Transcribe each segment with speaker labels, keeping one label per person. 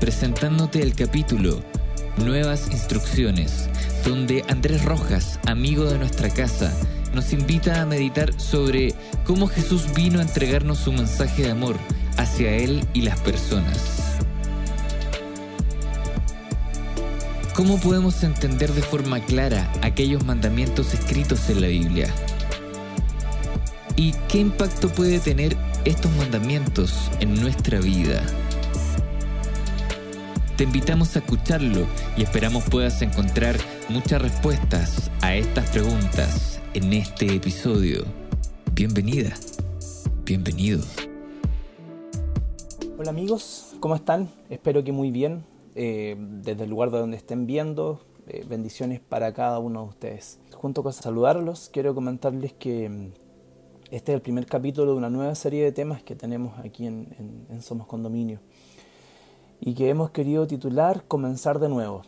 Speaker 1: presentándote el capítulo Nuevas Instrucciones, donde Andrés Rojas, amigo de nuestra casa, nos invita a meditar sobre cómo Jesús vino a entregarnos su mensaje de amor hacia Él y las personas. ¿Cómo podemos entender de forma clara aquellos mandamientos escritos en la Biblia? ¿Y qué impacto puede tener estos mandamientos en nuestra vida? Te invitamos a escucharlo y esperamos puedas encontrar muchas respuestas a estas preguntas en este episodio. Bienvenida, bienvenido.
Speaker 2: Hola amigos, ¿cómo están? Espero que muy bien. Eh, desde el lugar de donde estén viendo, eh, bendiciones para cada uno de ustedes. Junto con saludarlos, quiero comentarles que mm, este es el primer capítulo de una nueva serie de temas que tenemos aquí en, Somos Condominio y que hemos querido titular Comenzar de nuevo.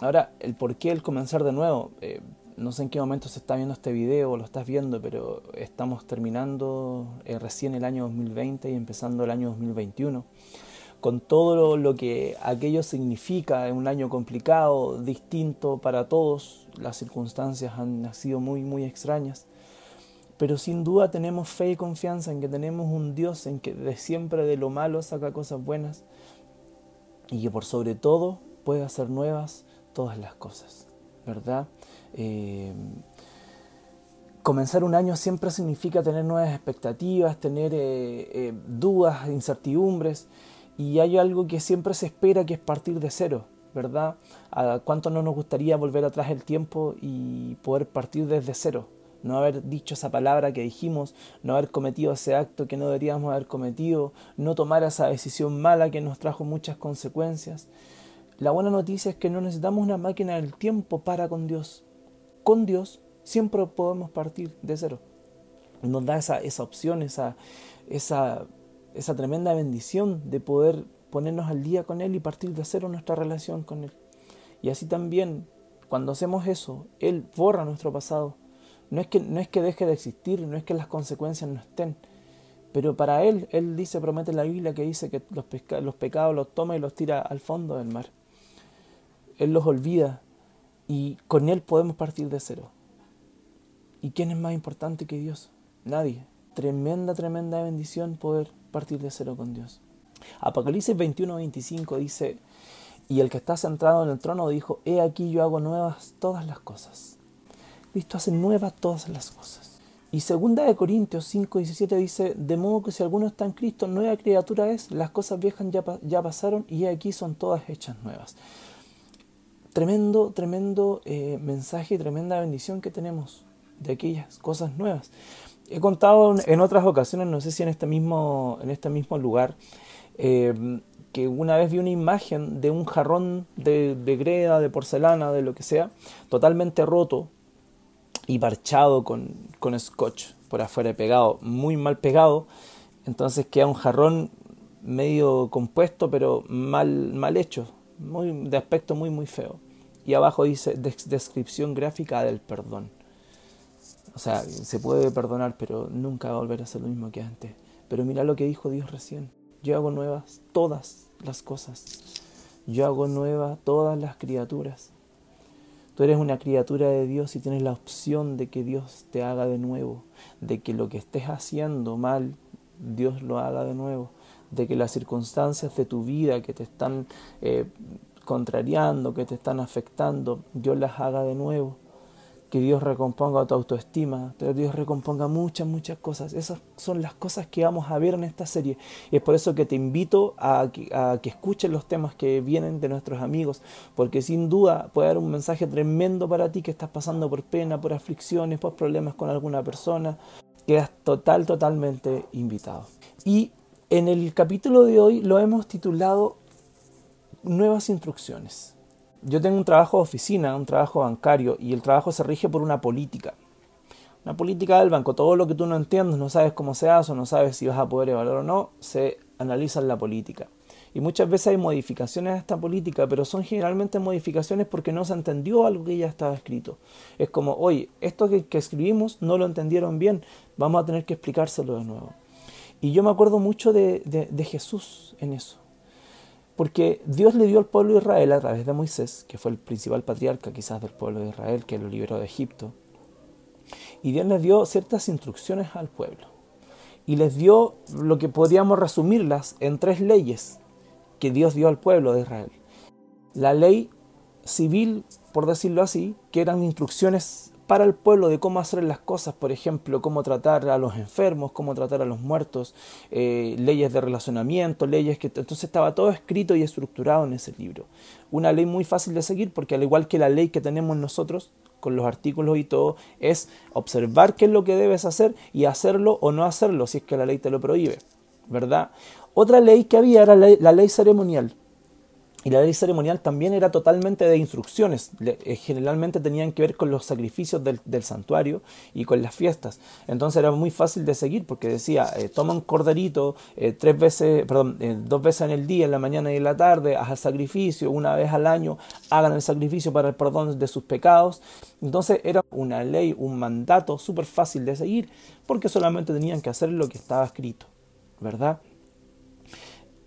Speaker 2: Ahora, el por qué el comenzar de nuevo, eh, no sé en qué momento se está viendo este video o lo estás viendo, pero estamos terminando recién el año 2020 y empezando el año 2021 con todo lo que aquello significa, un año complicado, distinto para todos, las circunstancias han sido muy, muy extrañas, pero sin duda tenemos fe y confianza en que tenemos un Dios en que de siempre de lo malo saca cosas buenas y que por sobre todo puede hacer nuevas todas las cosas, ¿verdad? Eh, comenzar un año siempre significa tener nuevas expectativas, tener eh, eh, dudas, incertidumbres, y hay algo que siempre se espera que es partir de cero, ¿verdad? ¿A cuánto no nos gustaría volver atrás el tiempo y poder partir desde cero? No haber dicho esa palabra que dijimos, no haber cometido ese acto que no deberíamos haber cometido, no tomar esa decisión mala que nos trajo muchas consecuencias. La buena noticia es que no necesitamos una máquina del tiempo para con Dios. Con Dios siempre podemos partir de cero. Nos da esa, esa opción, esa, esa esa tremenda bendición de poder ponernos al día con Él y partir de cero nuestra relación con Él. Y así también, cuando hacemos eso, Él borra nuestro pasado. No es que, no es que deje de existir, no es que las consecuencias no estén, pero para Él, Él dice, promete la Biblia que dice que los, los pecados los toma y los tira al fondo del mar. Él los olvida y con Él podemos partir de cero. ¿Y quién es más importante que Dios? Nadie. Tremenda, tremenda bendición poder partir de cero con Dios. Apocalipsis 21-25 dice, y el que está centrado en el trono dijo, he aquí yo hago nuevas todas las cosas. Cristo hace nuevas todas las cosas. Y segunda de Corintios 5, 17 dice, de modo que si alguno está en Cristo, nueva criatura es, las cosas viejas ya, ya pasaron y aquí son todas hechas nuevas. Tremendo, tremendo eh, mensaje, tremenda bendición que tenemos de aquellas cosas nuevas. He contado en otras ocasiones, no sé si en este mismo, en este mismo lugar, eh, que una vez vi una imagen de un jarrón de, de, greda, de porcelana, de lo que sea, totalmente roto y parchado con, con scotch por afuera pegado, muy mal pegado. Entonces queda un jarrón medio compuesto, pero mal, mal hecho, muy, de aspecto muy, muy feo. Y abajo dice descripción gráfica del perdón. O sea, se puede perdonar, pero nunca va a volver a ser lo mismo que antes. Pero mira lo que dijo Dios recién. Yo hago nuevas todas las cosas. Yo hago nuevas todas las criaturas. Tú eres una criatura de Dios y tienes la opción de que Dios te haga de nuevo, de que lo que estés haciendo mal, Dios lo haga de nuevo, de que las circunstancias de tu vida que te están eh, contrariando, que te están afectando, Dios las haga de nuevo que Dios recomponga tu autoestima, que Dios recomponga muchas, muchas cosas. Esas son las cosas que vamos a ver en esta serie. Y es por eso que te invito a que, a escuches los temas que vienen de nuestros amigos, porque sin duda puede dar un mensaje tremendo para ti que estás pasando por pena, por aflicciones, por problemas con alguna persona. Quedas total, totalmente invitado. Y en el capítulo de hoy lo hemos titulado nuevas instrucciones. Yo tengo un trabajo de oficina, un trabajo bancario, y el trabajo se rige por una política. Una política del banco, todo lo que tú no entiendes, no sabes cómo se hace, o no sabes si vas a poder evaluar o no, se analiza en la política. Y muchas veces hay modificaciones a esta política, pero son generalmente modificaciones porque no se entendió algo que ya estaba escrito. Es como, oye, esto que, escribimos no lo entendieron bien, vamos a tener que explicárselo de nuevo. Y yo me acuerdo mucho de, de Jesús en eso. Porque Dios le dio al pueblo de Israel a través de Moisés, que fue el principal patriarca quizás del pueblo de Israel, que lo liberó de Egipto. Y Dios les dio ciertas instrucciones al pueblo. Y les dio lo que podríamos resumirlas en tres leyes que Dios dio al pueblo de Israel. La ley civil, por decirlo así, que eran instrucciones para el pueblo de cómo hacer las cosas, por ejemplo, cómo tratar a los enfermos, cómo tratar a los muertos, eh, leyes de relacionamiento, leyes que... Entonces estaba todo escrito y estructurado en ese libro. Una ley muy fácil de seguir porque al igual que la ley que tenemos nosotros, con los artículos y todo, es observar qué es lo que debes hacer y hacerlo o no hacerlo si es que la ley te lo prohíbe, ¿verdad? Otra ley que había era la ley, ceremonial. Y la ley ceremonial también era totalmente de instrucciones. Eh, generalmente tenían que ver con los sacrificios del, santuario y con las fiestas. Entonces era muy fácil de seguir porque decía, eh, toma un corderito eh, tres veces, perdón, dos veces en el día, en la mañana y en la tarde, haz el sacrificio, una vez al año, hagan el sacrificio para el perdón de sus pecados. Entonces era una ley, un mandato súper fácil de seguir porque solamente tenían que hacer lo que estaba escrito, ¿verdad?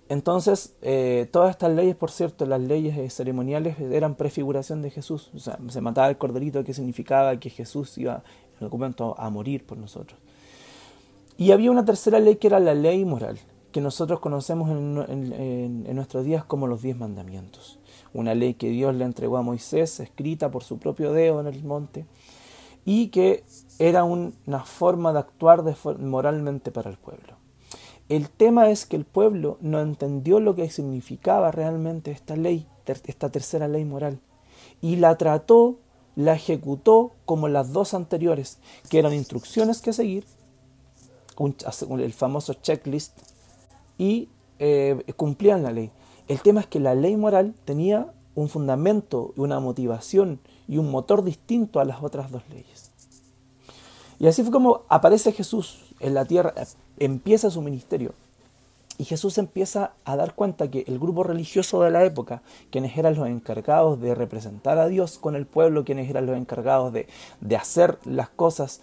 Speaker 2: Entonces, eh, todas estas leyes, por cierto, las leyes eh, ceremoniales eran prefiguración de Jesús. O sea, se mataba el corderito que significaba que Jesús iba en algún momento a morir por nosotros. Y había una tercera ley que era la ley moral, que nosotros conocemos en, nuestros días como los diez mandamientos. Una ley que Dios le entregó a Moisés, escrita por su propio dedo en el monte, y que era una forma de actuar moralmente para el pueblo. El tema es que el pueblo no entendió lo que significaba realmente esta ley, esta tercera ley moral, y la trató, la ejecutó como las dos anteriores, que eran instrucciones que seguir, el famoso checklist, y eh, cumplían la ley. El tema es que la ley moral tenía un fundamento, una motivación y un motor distinto a las otras dos leyes. Y así fue como aparece Jesús en la tierra, empieza su ministerio. Y Jesús empieza a dar cuenta que el grupo religioso de la época, quienes eran los encargados de representar a Dios con el pueblo, quienes eran los encargados de, de hacer las cosas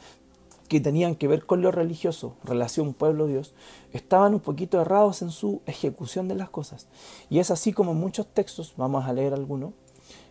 Speaker 2: que tenían que ver con lo religioso, relación pueblo-Dios, estaban un poquito errados en su ejecución de las cosas. Y es así como muchos textos, vamos a leer alguno,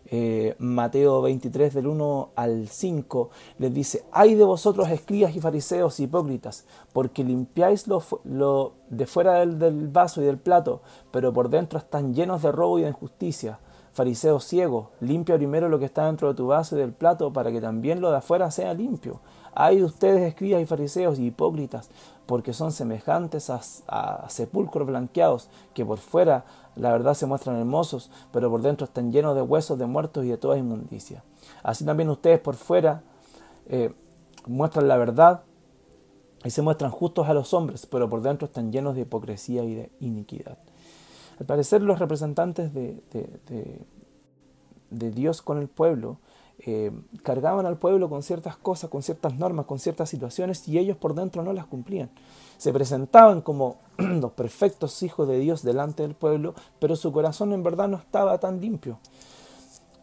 Speaker 2: eh, Mateo 23 del 1 al 5 les dice, ay de vosotros escribas y fariseos hipócritas, porque limpiáis lo, de fuera del, del, vaso y del plato, pero por dentro están llenos de robo y de injusticia. Fariseo ciego, limpia primero lo que está dentro de tu vaso y del plato para que también lo de afuera sea limpio. Hay de ustedes escribas y fariseos y hipócritas, porque son semejantes a, sepulcros blanqueados, que por fuera la verdad se muestran hermosos, pero por dentro están llenos de huesos de muertos y de toda inmundicia. Así también ustedes por fuera eh, muestran la verdad y se muestran justos a los hombres, pero por dentro están llenos de hipocresía y de iniquidad. Al parecer los representantes de, de Dios con el pueblo eh, cargaban al pueblo con ciertas cosas, con ciertas normas, con ciertas situaciones y ellos por dentro no las cumplían. Se presentaban como los perfectos hijos de Dios delante del pueblo, pero su corazón en verdad no estaba tan limpio.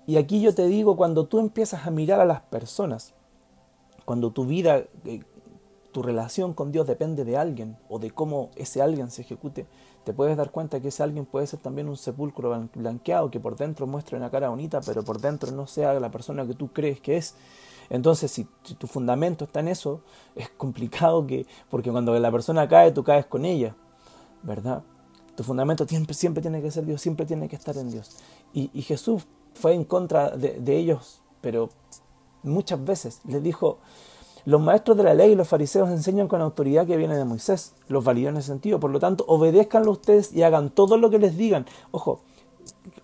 Speaker 2: Y aquí yo te digo, cuando tú empiezas a mirar a las personas, cuando tu vida, eh, tu relación con Dios depende de alguien o de cómo ese alguien se ejecute, te puedes dar cuenta que ese alguien puede ser también un sepulcro blanqueado que por dentro muestre una cara bonita, pero por dentro no sea la persona que tú crees que es. Entonces, si, tu fundamento está en eso, es complicado que, porque cuando la persona cae, tú caes con ella, ¿verdad? Tu fundamento siempre, siempre tiene que ser Dios, siempre tiene que estar en Dios. Y, Jesús fue en contra de, de ellos, pero muchas veces les dijo, los maestros de la ley y los fariseos enseñan con autoridad que viene de Moisés. Los validó en ese sentido. Por lo tanto, obedezcanlo ustedes y hagan todo lo que les digan. Ojo,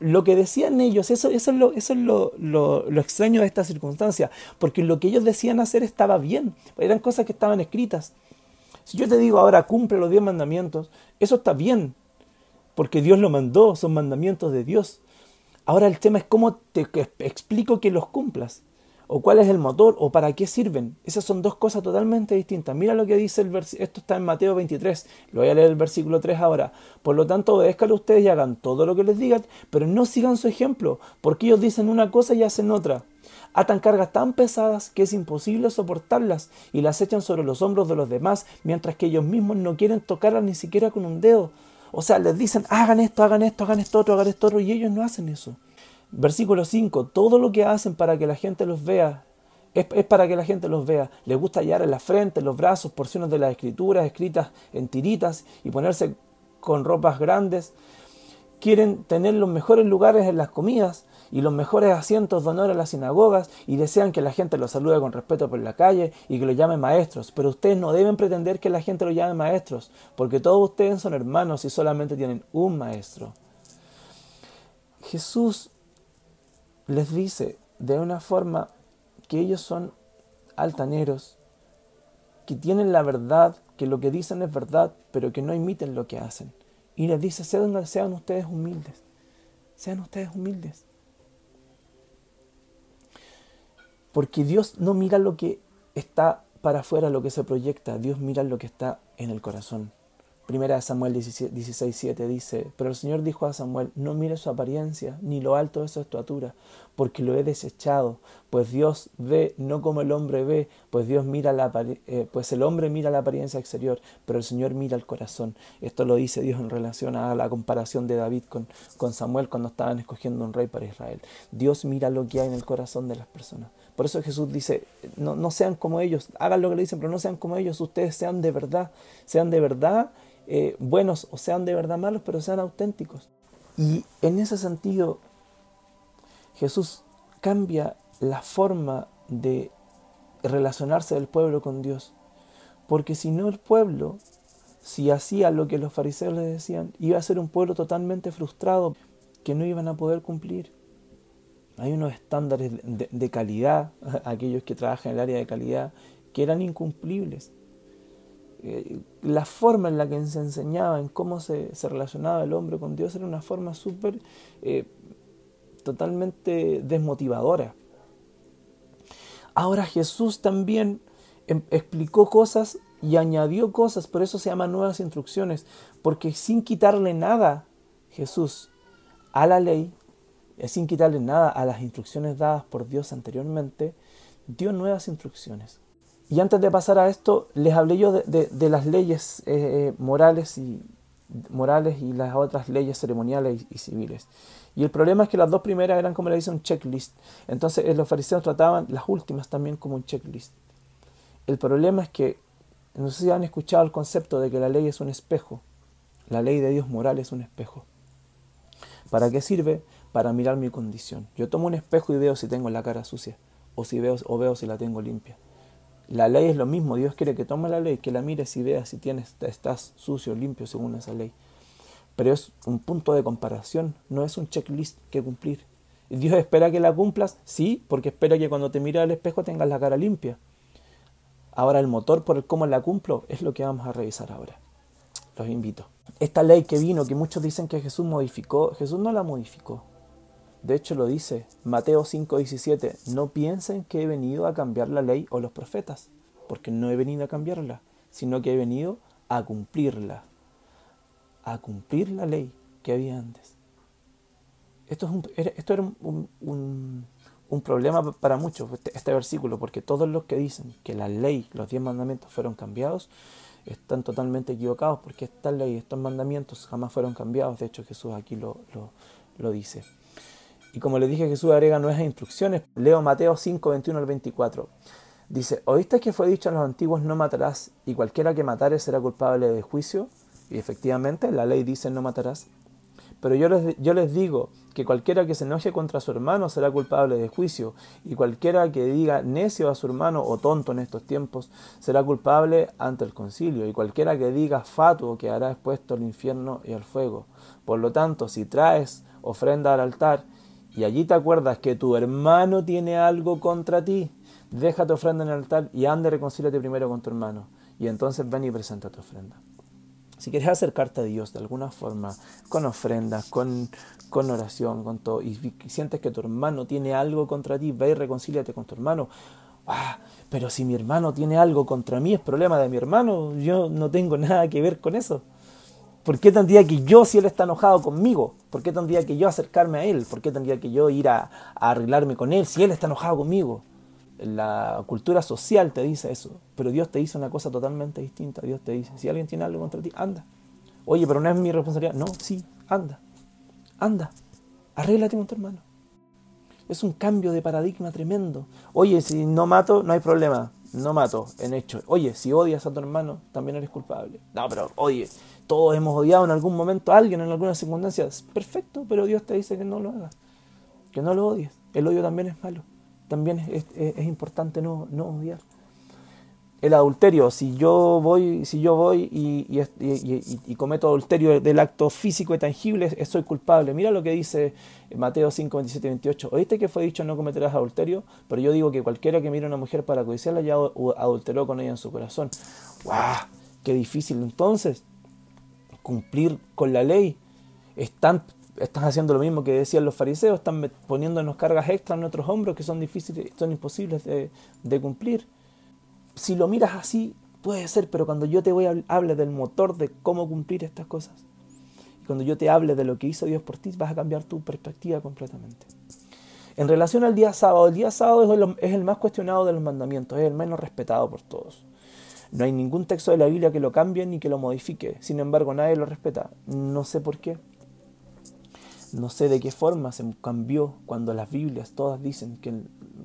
Speaker 2: lo que decían ellos, eso, eso es, lo, eso es lo, lo, extraño de esta circunstancia, porque lo que ellos decían hacer estaba bien, eran cosas que estaban escritas. Si yo te digo ahora cumple los diez mandamientos, eso está bien, porque Dios lo mandó, son mandamientos de Dios. Ahora el tema es cómo te explico que los cumplas, o cuál es el motor, o para qué sirven. Esas son dos cosas totalmente distintas. Mira lo que dice el versículo, esto está en Mateo 23, lo voy a leer el versículo 3 ahora. Por lo tanto, obedezcan ustedes y hagan todo lo que les digan, pero no sigan su ejemplo, porque ellos dicen una cosa y hacen otra. Atan cargas tan pesadas que es imposible soportarlas y las echan sobre los hombros de los demás, mientras que ellos mismos no quieren tocarlas ni siquiera con un dedo. O sea, les dicen, hagan esto, hagan esto, hagan esto otro, hagan esto otro, y ellos no hacen eso. Versículo 5, todo lo que hacen para que la gente los vea es, es, para que la gente los vea. Les gusta hallar en la frente, en los brazos, porciones de las escrituras escritas en tiritas y ponerse con ropas grandes. Quieren tener los mejores lugares en las comidas y los mejores asientos de honor en las sinagogas y desean que la gente los salude con respeto por la calle y que los llame maestros. Pero ustedes no deben pretender que la gente los llame maestros, porque todos ustedes son hermanos y solamente tienen un maestro. Jesús les dice de una forma que ellos son altaneros, que tienen la verdad, que lo que dicen es verdad, pero que no imiten lo que hacen. Y les dice, sean, sean ustedes humildes, sean ustedes humildes. Porque Dios no mira lo que está para afuera, lo que se proyecta, Dios mira lo que está en el corazón. Primera Samuel 16.7 dice, pero el Señor dijo a Samuel, no mire su apariencia, ni lo alto de su estatura, porque lo he desechado, pues Dios ve no como el hombre ve, pues Dios mira la eh, pues el hombre mira la apariencia exterior, pero el Señor mira el corazón. Esto lo dice Dios en relación a la comparación de David con, con Samuel cuando estaban escogiendo un rey para Israel. Dios mira lo que hay en el corazón de las personas. Por eso Jesús dice, no, no sean como ellos, hagan lo que le dicen, pero no sean como ellos, ustedes sean de verdad, sean de verdad eh, buenos o sean de verdad malos, pero sean auténticos. Y en ese sentido, Jesús cambia la forma de relacionarse del pueblo con Dios. Porque si no el pueblo, si hacía lo que los fariseos le decían, iba a ser un pueblo totalmente frustrado que no iban a poder cumplir. Hay unos estándares de, calidad, aquellos que trabajan en el área de calidad, que eran incumplibles. Eh, la forma en la que se enseñaba, en cómo se, relacionaba el hombre con Dios, era una forma súper, eh, totalmente desmotivadora. Ahora Jesús también em, explicó cosas y añadió cosas, por eso se llaman nuevas instrucciones, porque sin quitarle nada Jesús a la ley, eh, sin quitarle nada a las instrucciones dadas por Dios anteriormente, dio nuevas instrucciones. Y antes de pasar a esto, les hablé yo de, las leyes eh, eh, morales, y, morales y las otras leyes ceremoniales y, civiles. Y el problema es que las dos primeras eran, como le dicen, un checklist. Entonces eh, los fariseos trataban las últimas también como un checklist. El problema es que, no sé si han escuchado el concepto de que la ley es un espejo. La ley de Dios moral es un espejo. ¿Para qué sirve? Para mirar mi condición. Yo tomo un espejo y veo si tengo la cara sucia o, si veo, o veo si la tengo limpia. La ley es lo mismo, Dios quiere que tome la ley, que la mires y veas si tienes, estás sucio, limpio según esa ley. Pero es un punto de comparación, no es un checklist que cumplir. Dios espera que la cumplas, sí, porque espera que cuando te mires al espejo tengas la cara limpia. Ahora el motor por el cómo la cumplo es lo que vamos a revisar ahora. Los invito. Esta ley que vino, que muchos dicen que Jesús modificó, Jesús no la modificó. De hecho lo dice Mateo 5:17, no piensen que he venido a cambiar la ley o los profetas, porque no he venido a cambiarla, sino que he venido a cumplirla, a cumplir la ley que había antes. Esto, es esto era un, un, problema para muchos, este, este, versículo, porque todos los que dicen que la ley, los diez mandamientos fueron cambiados, están totalmente equivocados, porque esta ley, estos mandamientos jamás fueron cambiados. De hecho, Jesús aquí lo, lo dice. Y como le dije, Jesús agrega nuevas instrucciones. Leo Mateo 5, 21 al 24. Dice, ¿oíste que fue dicho a los antiguos no matarás y cualquiera que matare será culpable de juicio? Y efectivamente la ley dice no matarás. Pero yo les, yo les digo que cualquiera que se enoje contra su hermano será culpable de juicio, y cualquiera que diga necio a su hermano o tonto en estos tiempos será culpable ante el concilio, y cualquiera que diga fatuo quedará expuesto al infierno y al fuego. Por lo tanto, si traes ofrenda al altar y allí te acuerdas que tu hermano tiene algo contra ti, deja tu ofrenda en el altar y ande reconcíliate primero con tu hermano. Y entonces ven y presenta tu ofrenda. Si quieres acercarte a Dios de alguna forma, con ofrendas, con, con oración, con todo, y, sientes que tu hermano tiene algo contra ti, ve y reconcíliate con tu hermano. Ah, pero si mi hermano tiene algo contra mí, es problema de mi hermano, yo no tengo nada que ver con eso. ¿Por qué tendría que yo, si él está enojado conmigo, por qué tendría que yo acercarme a él? ¿Por qué tendría que yo ir a, arreglarme con él si él está enojado conmigo? La cultura social te dice eso, pero Dios te dice una cosa totalmente distinta. Dios te dice, si alguien tiene algo contra ti, anda. Oye, pero no es mi responsabilidad. No, sí, anda. Anda. Arréglate con tu hermano. Es un cambio de paradigma tremendo. Oye, si no mato, no hay problema. No mato, en hecho. Oye, si odias a tu hermano, también eres culpable. No, pero oye, todos hemos odiado en algún momento a alguien, en algunas circunstancias. Perfecto, pero Dios te dice que no lo hagas. Que no lo odies. El odio también es malo también es, importante no, no, odiar. El adulterio, si yo voy, si yo voy y, cometo adulterio del acto físico y tangible, soy culpable. Mira lo que dice Mateo 5, 27 y 28. ¿Oíste que fue dicho no cometerás adulterio? Pero yo digo que cualquiera que mire a una mujer para codiciarla ya adulteró con ella en su corazón. ¡Guau! ¡Qué difícil! Entonces, cumplir con la ley están haciendo lo mismo que decían los fariseos, están poniéndonos cargas extras en nuestros hombros que son difíciles, son imposibles de, cumplir. Si lo miras así, puede ser, pero cuando yo te voy hable del motor de cómo cumplir estas cosas, y cuando yo te hable de lo que hizo Dios por ti, vas a cambiar tu perspectiva completamente. En relación al día sábado, el día sábado es el más cuestionado de los mandamientos, es el menos respetado por todos. No hay ningún texto de la Biblia que lo cambie ni que lo modifique. Sin embargo, nadie lo respeta. No sé por qué. No sé de qué forma se cambió cuando las Biblias todas dicen que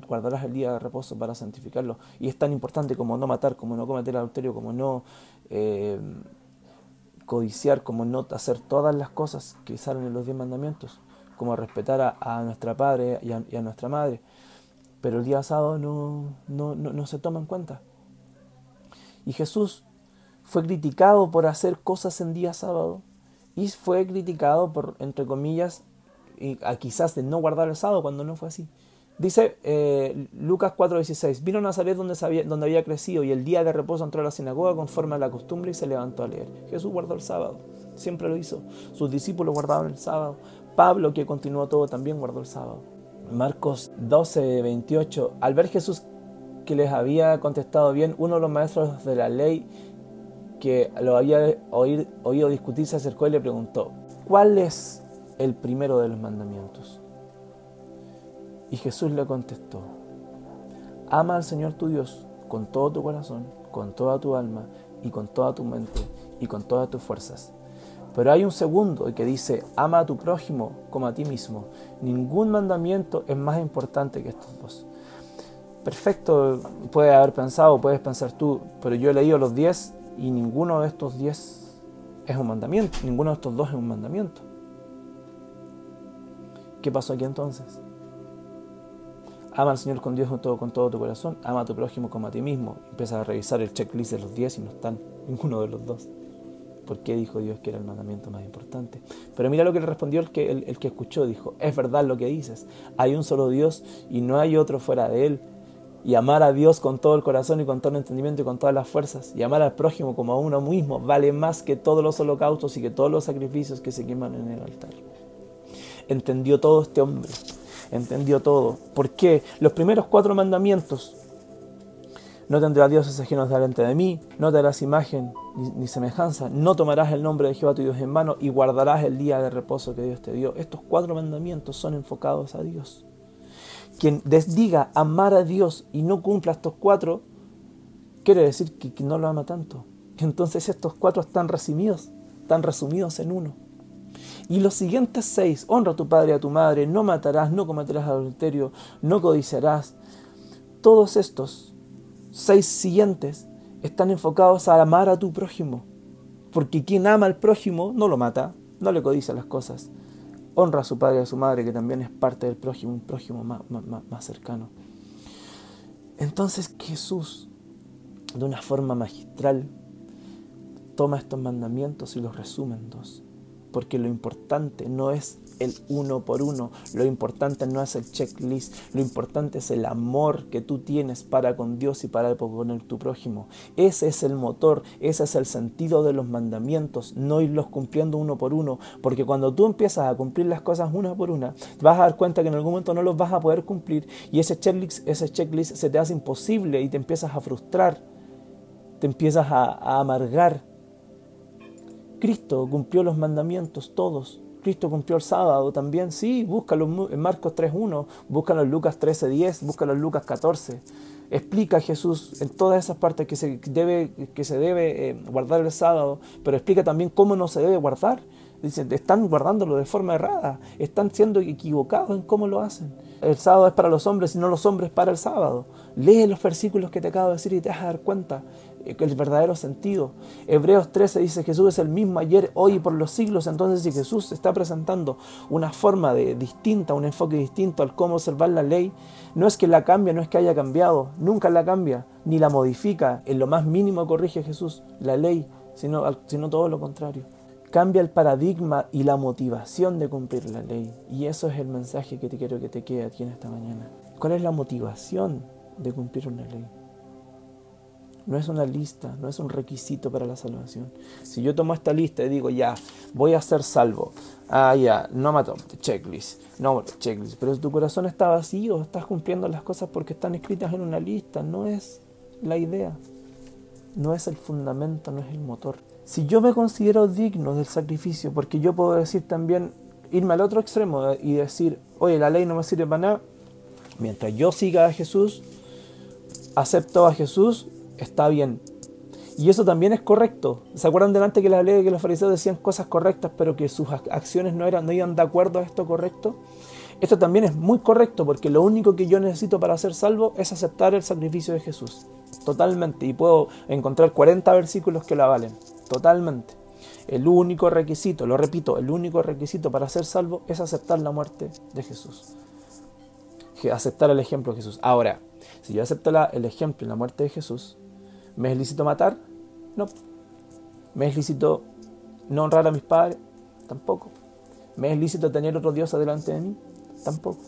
Speaker 2: guardarás el día de reposo para santificarlo. Y es tan importante como no matar, como no cometer adulterio, como no eh, codiciar, como no hacer todas las cosas que salen en los diez mandamientos, como respetar a, nuestra padre y a, nuestra madre. Pero el día sábado no, no, no se toma en cuenta. Y Jesús fue criticado por hacer cosas en día sábado y fue criticado por, entre comillas, y, quizás de no guardar el sábado cuando no fue así. Dice eh, Lucas 4:16, vino a Nazaret donde, sabía, donde había crecido y el día de reposo entró a la sinagoga conforme a la costumbre y se levantó a leer. Jesús guardó el sábado, siempre lo hizo. Sus discípulos guardaban el sábado. Pablo, que continuó todo, también guardó el sábado. Marcos 12:28, al ver Jesús que les había contestado bien, uno de los maestros de la ley que lo había oído discutir, se acercó y le preguntó, ¿cuál es el primero de los mandamientos? Y Jesús le contestó, ama al Señor tu Dios con todo tu corazón, con toda tu alma y con toda tu mente y con todas tus fuerzas. Pero hay un segundo que dice, ama a tu prójimo como a ti mismo. Ningún mandamiento es más importante que estos dos. Perfecto, puede haber pensado, puedes pensar tú, pero yo he leído los diez y ninguno de estos diez es un mandamiento, ninguno de estos dos es un mandamiento. ¿Qué pasó aquí entonces? Ama al Señor con Dios con todo, con todo tu corazón, ama a tu prójimo como a ti mismo. Empiezas a revisar el checklist de los diez y no están ninguno de los dos. ¿Por qué dijo Dios que era el mandamiento más importante? Pero mira lo que le respondió el que, el que escuchó. Dijo, es verdad lo que dices. Hay un solo Dios y no hay otro fuera de Él y amar a Dios con todo el corazón y con todo el entendimiento y con todas las fuerzas y amar al prójimo como a uno mismo vale más que todos los holocaustos y que todos los sacrificios que se queman en el altar. Entendió todo este hombre, entendió todo. ¿Por qué? Los primeros cuatro mandamientos. No tendrás dioses ajenos delante de mí, no te harás imagen ni, ni, semejanza, no tomarás el nombre de Jehová tu Dios en mano y guardarás el día de reposo que Dios te dio. Estos cuatro mandamientos son enfocados a Dios quien desdiga amar a Dios y no cumpla estos cuatro, quiere decir que, no lo ama tanto. Entonces estos cuatro están resumidos, están resumidos en uno. Y los siguientes seis, honra a tu padre y a tu madre, no matarás, no cometerás adulterio, no codiciarás. Todos estos seis siguientes están enfocados a amar a tu prójimo. Porque quien ama al prójimo no lo mata, no le codicia las cosas, honra a su padre y a su madre, que también es parte del prójimo, un prójimo más, más, cercano. Entonces Jesús, de una forma magistral, toma estos mandamientos y los resume en dos. Porque lo importante no es el uno por uno. Lo importante no es el checklist, lo importante es el amor que tú tienes para con Dios y para con tu prójimo. Ese es el motor, ese es el sentido de los mandamientos, no irlos cumpliendo uno por uno, porque cuando tú empiezas a cumplir las cosas una por una, vas a dar cuenta que en algún momento no los vas a poder cumplir y ese checklist, ese checklist se te hace imposible y te empiezas a frustrar, te empiezas a amargar. Cristo cumplió los mandamientos todos, Cristo cumplió el sábado también, sí, búscalo en Marcos 3.1, búscalo en Lucas 13.10, búscalo en Lucas 14. Explica a Jesús en todas esas partes que se debe, que se debe eh, guardar el sábado, pero explica también cómo no se debe guardar. Dicen, están guardándolo de forma errada, están siendo equivocados en cómo lo hacen. El sábado es para los hombres y no los hombres para el sábado. Lee los versículos que te acabo de decir y te vas a dar cuenta el verdadero sentido. Hebreos 13 dice Jesús es el mismo ayer, hoy y por los siglos. Entonces si Jesús está presentando una forma de, distinta, un enfoque distinto al cómo observar la ley, no es que la cambie, no es que haya cambiado, nunca la cambia, ni la modifica, en lo más mínimo corrige Jesús la ley, sino, sino todo lo contrario. Cambia el paradigma y la motivación de cumplir la ley. Y eso es el mensaje que te quiero que te quede aquí en esta mañana. ¿Cuál es la motivación de cumplir una ley? No es una lista, no es un requisito para la salvación. Si yo tomo esta lista y digo, ya, voy a ser salvo. Ah, ya, no mato, checklist. No, checklist. Pero tu corazón está vacío, estás cumpliendo las cosas porque están escritas en una lista. No es la idea. No es el fundamento, no es el motor. Si yo me considero digno del sacrificio, porque yo puedo decir también, irme al otro extremo y decir, oye, la ley no me sirve para nada, mientras yo siga a Jesús, acepto a Jesús, está bien. Y eso también es correcto. ¿Se acuerdan delante que la ley que los fariseos decían cosas correctas, pero que sus acciones no, eran, no iban de acuerdo a esto correcto? Esto también es muy correcto porque lo único que yo necesito para ser salvo es aceptar el sacrificio de Jesús. Totalmente. Y puedo encontrar 40 versículos que lo avalen. Totalmente. El único requisito, lo repito, el único requisito para ser salvo es aceptar la muerte de Jesús. Aceptar el ejemplo de Jesús. Ahora, si yo acepto el ejemplo y la muerte de Jesús, ¿Me es lícito matar? No. ¿Me es lícito no honrar a mis padres? Tampoco. ¿Me es lícito tener otro Dios delante de mí? Tampoco.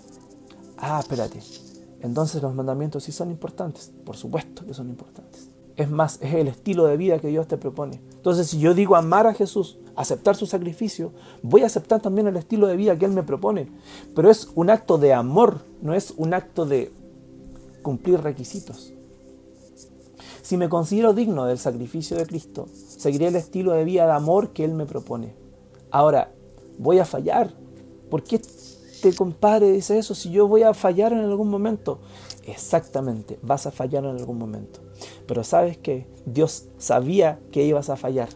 Speaker 2: Ah, espérate. Entonces los mandamientos sí son importantes. Por supuesto que son importantes. Es más, es el estilo de vida que Dios te propone. Entonces, si yo digo amar a Jesús, aceptar su sacrificio, voy a aceptar también el estilo de vida que Él me propone. Pero es un acto de amor, no es un acto de cumplir requisitos. Si me considero digno del sacrificio de Cristo, seguiré el estilo de vida de amor que Él me propone. Ahora, voy a fallar. ¿Por qué este compadre dice eso si yo voy a fallar en algún momento? Exactamente, vas a fallar en algún momento. Pero sabes que Dios sabía que ibas a fallar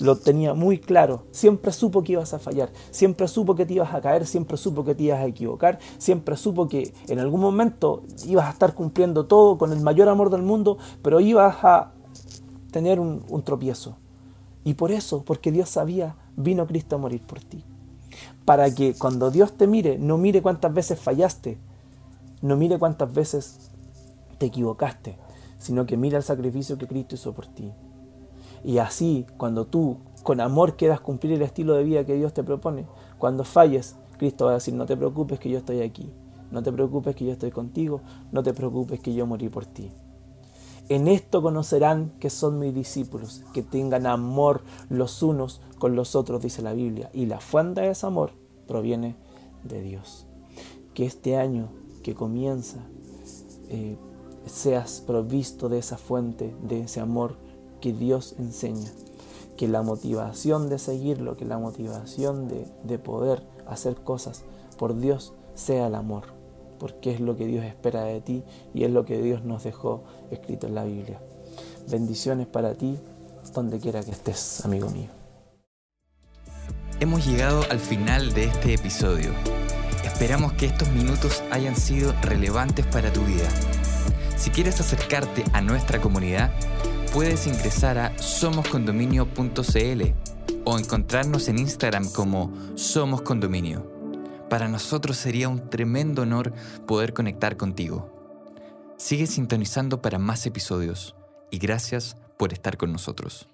Speaker 2: lo tenía muy claro. Siempre supo que ibas a fallar, siempre supo que te ibas a caer, siempre supo que te ibas a equivocar, siempre supo que en algún momento ibas a estar cumpliendo todo con el mayor amor del mundo, pero ibas a tener un, tropiezo. Y por eso, porque Dios sabía, vino Cristo a morir por ti. Para que cuando Dios te mire, no mire cuántas veces fallaste, no mire cuántas veces te equivocaste, sino que mire el sacrificio que Cristo hizo por ti. Y así, cuando tú con amor quieras cumplir el estilo de vida que Dios te propone, cuando falles, Cristo va a decir, no te preocupes que yo estoy aquí, no te preocupes que yo estoy contigo, no te preocupes que yo morí por ti. En esto conocerán que son mis discípulos, que tengan amor los unos con los otros, dice la Biblia. Y la fuente de ese amor proviene de Dios. Que este año que comienza eh, seas provisto de esa fuente, de ese amor que Dios enseña. Que la motivación de seguirlo, que la motivación de, de poder hacer cosas por Dios sea el amor, porque es lo que Dios espera de ti y es lo que Dios nos dejó escrito en la Biblia. Bendiciones para ti, donde quiera que estés, amigo mío.
Speaker 1: Hemos llegado al final de este episodio. Esperamos que estos minutos hayan sido relevantes para tu vida. Si quieres acercarte a nuestra comunidad, puedes ingresar a somoscondominio.cl o encontrarnos en Instagram como Somos Condominio. Para nosotros sería un tremendo honor poder conectar contigo. Sigue sintonizando para más episodios y gracias por estar con nosotros.